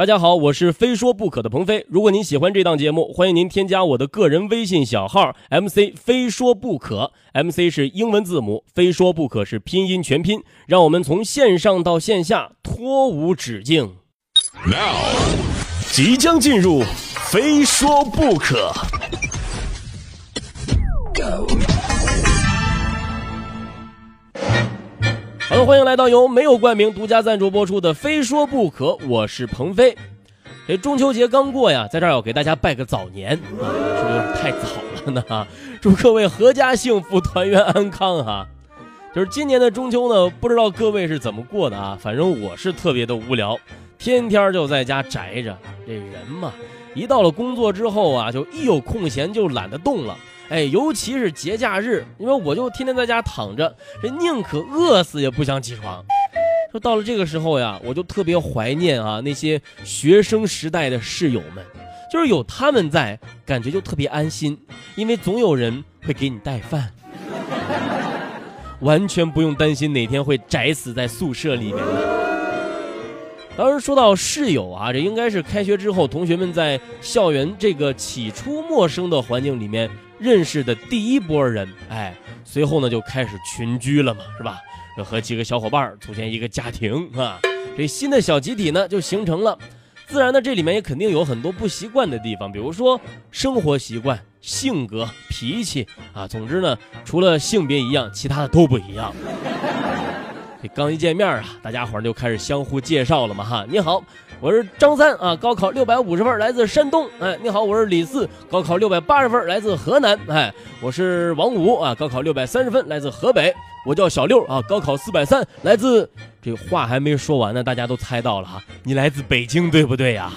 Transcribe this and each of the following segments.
大家好，我是非说不可的鹏飞。如果您喜欢这档节目，欢迎您添加我的个人微信小号 MC 非说不可，MC 是英文字母，非说不可是拼音全拼。让我们从线上到线下，脱无止境。Now，即将进入非说不可。Go 好的，欢迎来到由没有冠名独家赞助播出的《非说不可》，我是鹏飞。这中秋节刚过呀，在这儿要给大家拜个早年啊，是不是有点太早了呢？哈祝各位阖家幸福，团圆安康哈。就是今年的中秋呢，不知道各位是怎么过的啊？反正我是特别的无聊，天天就在家宅着。这人嘛，一到了工作之后啊，就一有空闲就懒得动了。哎，尤其是节假日，因为我就天天在家躺着，这宁可饿死也不想起床。说到了这个时候呀，我就特别怀念啊那些学生时代的室友们，就是有他们在，感觉就特别安心，因为总有人会给你带饭，完全不用担心哪天会宅死在宿舍里面的。当然，说到室友啊，这应该是开学之后同学们在校园这个起初陌生的环境里面。认识的第一波人，哎，随后呢就开始群居了嘛，是吧？和几个小伙伴组建一个家庭啊，这新的小集体呢就形成了。自然呢，这里面也肯定有很多不习惯的地方，比如说生活习惯、性格、脾气啊。总之呢，除了性别一样，其他的都不一样。这刚一见面啊，大家伙就开始相互介绍了嘛，哈，你好。我是张三啊，高考六百五十分，来自山东。哎，你好，我是李四，高考六百八十分，来自河南。哎，我是王五啊，高考六百三十分，来自河北。我叫小六啊，高考四百三，来自……这话还没说完呢，大家都猜到了哈，你来自北京，对不对呀？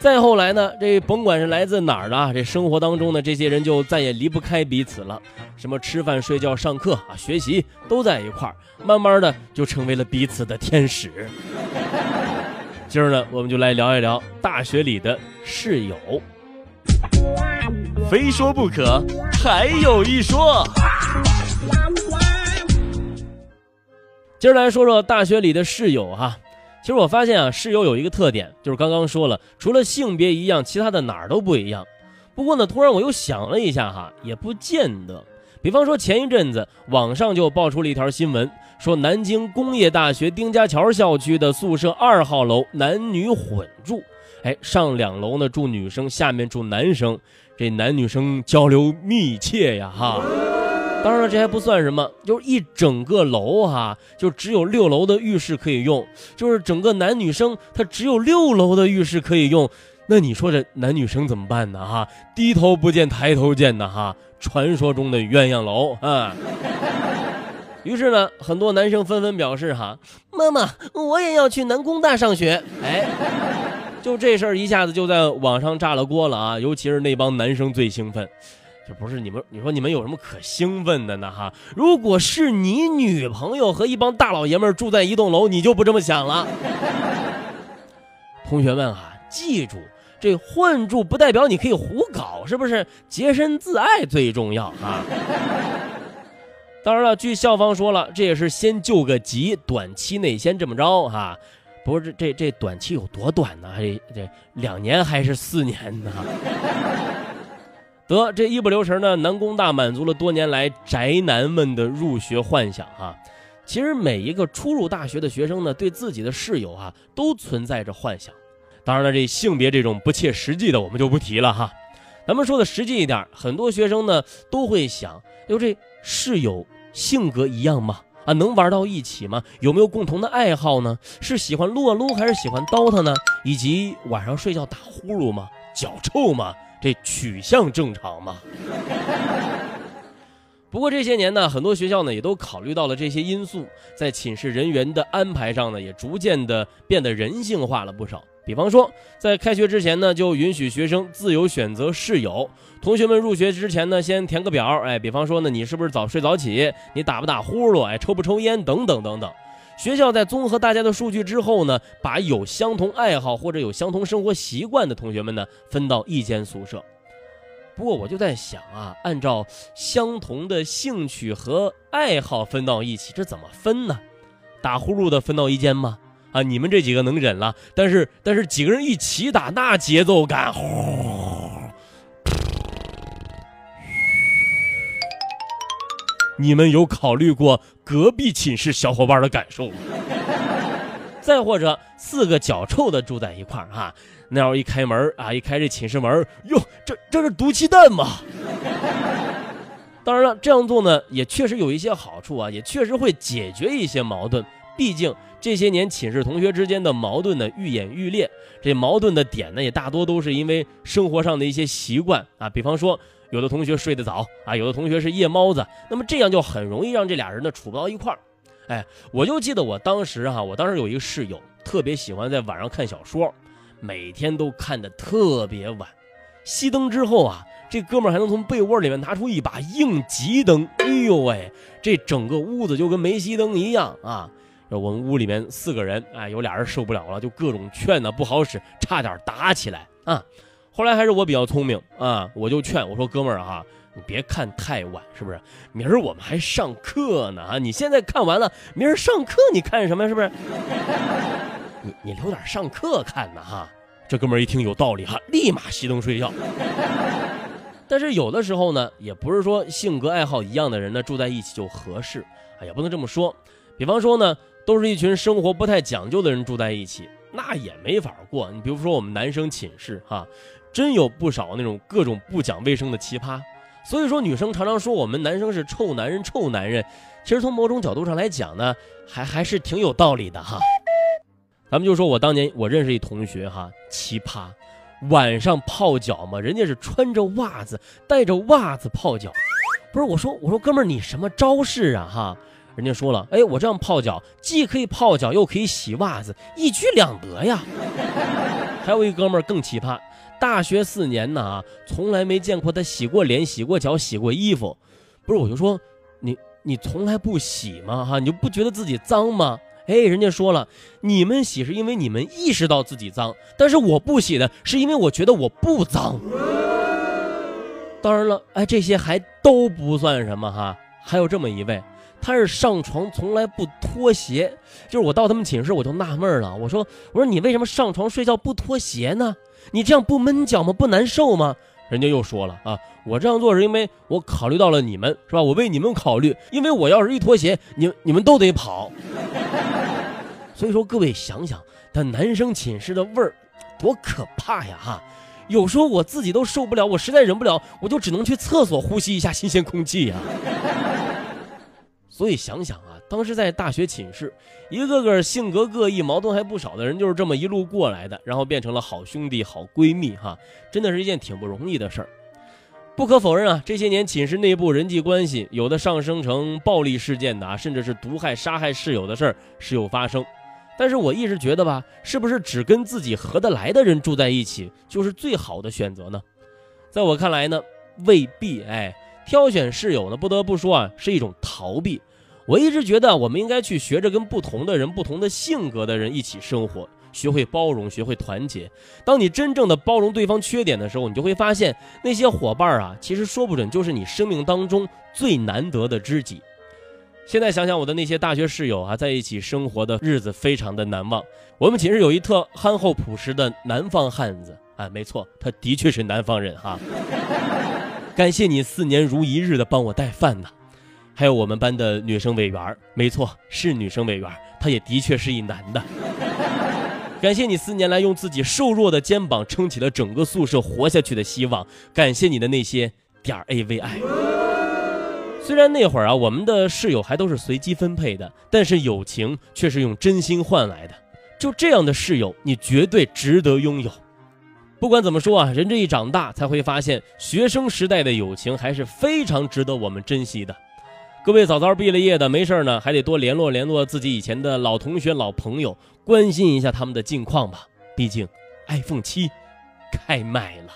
再后来呢，这甭管是来自哪儿的，这生活当中的这些人就再也离不开彼此了。什么吃饭、睡觉、上课啊，学习都在一块儿，慢慢的就成为了彼此的天使。今儿呢，我们就来聊一聊大学里的室友。非说不可，还有一说。今儿来说说大学里的室友哈。其实我发现啊，室友有一个特点，就是刚刚说了，除了性别一样，其他的哪儿都不一样。不过呢，突然我又想了一下哈，也不见得。比方说前一阵子网上就爆出了一条新闻，说南京工业大学丁家桥校区的宿舍二号楼男女混住，哎，上两楼呢住女生，下面住男生，这男女生交流密切呀哈。当然了，这还不算什么，就是一整个楼哈，就只有六楼的浴室可以用，就是整个男女生他只有六楼的浴室可以用，那你说这男女生怎么办呢？哈，低头不见抬头见的哈，传说中的鸳鸯楼啊。于是呢，很多男生纷纷表示哈，妈妈，我也要去南工大上学。哎，就这事儿一下子就在网上炸了锅了啊，尤其是那帮男生最兴奋。这不是你们，你说你们有什么可兴奋的呢？哈，如果是你女朋友和一帮大老爷们住在一栋楼，你就不这么想了。同学们啊，记住，这混住不代表你可以胡搞，是不是？洁身自爱最重要啊。当然了，据校方说了，这也是先救个急，短期内先这么着哈。不是这这这短期有多短呢？这这两年还是四年呢？得这一不留神呢，南工大满足了多年来宅男们的入学幻想哈。其实每一个初入大学的学生呢，对自己的室友啊，都存在着幻想。当然了，这性别这种不切实际的，我们就不提了哈。咱们说的实际一点，很多学生呢都会想：哟，这室友性格一样吗？啊，能玩到一起吗？有没有共同的爱好呢？是喜欢撸啊撸还是喜欢 DOTA 呢？以及晚上睡觉打呼噜吗？脚臭吗？这取向正常吗？不过这些年呢，很多学校呢也都考虑到了这些因素，在寝室人员的安排上呢，也逐渐的变得人性化了不少。比方说，在开学之前呢，就允许学生自由选择室友。同学们入学之前呢，先填个表，哎，比方说呢，你是不是早睡早起？你打不打呼噜？哎，抽不抽烟？等等等等。学校在综合大家的数据之后呢，把有相同爱好或者有相同生活习惯的同学们呢分到一间宿舍。不过我就在想啊，按照相同的兴趣和爱好分到一起，这怎么分呢？打呼噜的分到一间吗？啊，你们这几个能忍了，但是但是几个人一起打，那节奏感，呼，你们有考虑过隔壁寝室小伙伴的感受吗？再或者四个脚臭的住在一块儿哈，那要一开门啊，一开这寝室门，哟，这这是毒气弹吗？当然了，这样做呢，也确实有一些好处啊，也确实会解决一些矛盾。毕竟这些年寝室同学之间的矛盾呢愈演愈烈，这矛盾的点呢也大多都是因为生活上的一些习惯啊，比方说有的同学睡得早啊，有的同学是夜猫子，那么这样就很容易让这俩人呢处不到一块儿。哎，我就记得我当时哈，我当时有一个室友特别喜欢在晚上看小说，每天都看的特别晚，熄灯之后啊。这哥们儿还能从被窝里面拿出一把应急灯，哎呦喂，这整个屋子就跟没熄灯一样啊！我们屋里面四个人，哎，有俩人受不了了，就各种劝呢，不好使，差点打起来啊！后来还是我比较聪明啊，我就劝我说：“哥们儿哈，你别看太晚，是不是？明儿我们还上课呢啊！你现在看完了，明儿上课你看什么？是不是？你你留点上课看呢哈！”这哥们儿一听有道理哈，立马熄灯睡觉。但是有的时候呢，也不是说性格爱好一样的人呢住在一起就合适，啊，也不能这么说。比方说呢，都是一群生活不太讲究的人住在一起，那也没法过。你比如说我们男生寝室哈，真有不少那种各种不讲卫生的奇葩。所以说女生常常说我们男生是臭男人，臭男人，其实从某种角度上来讲呢，还还是挺有道理的哈。咱们就说我当年我认识一同学哈，奇葩。晚上泡脚嘛，人家是穿着袜子，带着袜子泡脚。不是我说，我说哥们儿，你什么招式啊？哈，人家说了，哎，我这样泡脚，既可以泡脚，又可以洗袜子，一举两得呀。还有一哥们儿更奇葩，大学四年呢，啊从来没见过他洗过脸、洗过脚、洗过衣服。不是，我就说，你你从来不洗吗？哈，你就不觉得自己脏吗？哎，人家说了，你们洗是因为你们意识到自己脏，但是我不洗的是因为我觉得我不脏。当然了，哎，这些还都不算什么哈，还有这么一位，他是上床从来不脱鞋，就是我到他们寝室我就纳闷了，我说我说你为什么上床睡觉不脱鞋呢？你这样不闷脚吗？不难受吗？人家又说了啊，我这样做是因为我考虑到了你们，是吧？我为你们考虑，因为我要是一脱鞋，你你们都得跑。所以说，各位想想，他男生寝室的味儿多可怕呀！哈，有时候我自己都受不了，我实在忍不了，我就只能去厕所呼吸一下新鲜空气呀。所以想想啊，当时在大学寝室，一个个性格各异、矛盾还不少的人，就是这么一路过来的，然后变成了好兄弟、好闺蜜，哈，真的是一件挺不容易的事儿。不可否认啊，这些年寝室内部人际关系有的上升成暴力事件的啊，甚至是毒害、杀害室友的事儿时有发生。但是我一直觉得吧，是不是只跟自己合得来的人住在一起就是最好的选择呢？在我看来呢，未必。哎，挑选室友呢，不得不说啊，是一种逃避。我一直觉得，我们应该去学着跟不同的人、不同的性格的人一起生活，学会包容，学会团结。当你真正的包容对方缺点的时候，你就会发现，那些伙伴啊，其实说不准就是你生命当中最难得的知己。现在想想我的那些大学室友啊，在一起生活的日子非常的难忘。我们寝室有一特憨厚朴实的南方汉子啊，没错，他的确是南方人哈。感谢你四年如一日的帮我带饭呢。还有我们班的女生委员，没错，是女生委员，她也的确是一男的。感谢你四年来用自己瘦弱的肩膀撑起了整个宿舍活下去的希望。感谢你的那些点 A V I。虽然那会儿啊，我们的室友还都是随机分配的，但是友情却是用真心换来的。就这样的室友，你绝对值得拥有。不管怎么说啊，人这一长大，才会发现学生时代的友情还是非常值得我们珍惜的。各位早早毕了业的，没事呢，还得多联络联络自己以前的老同学、老朋友，关心一下他们的近况吧。毕竟，iPhone 七开卖了。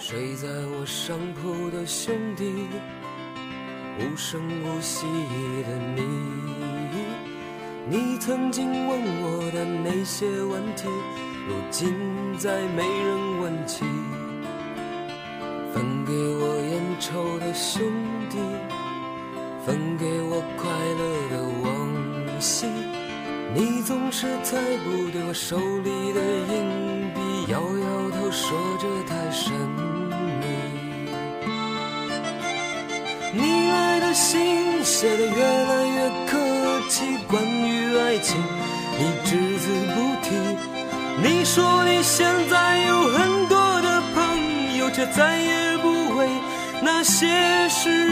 睡在我上铺的兄弟，无声无息的你，你曾经问我的那些问题，如今再没人问起。分给我烟抽的兄弟。分给我快乐的往昔，你总是猜不对我手里的硬币，摇摇头说着太神秘。你来的信写的越来越客气，关于爱情你只字不提。你说你现在有很多的朋友，却再也不为那些事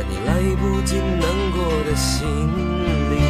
在你来不及难过的心里。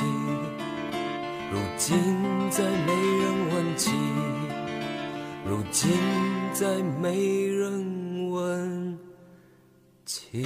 如今再没人问起。如今再没人问起。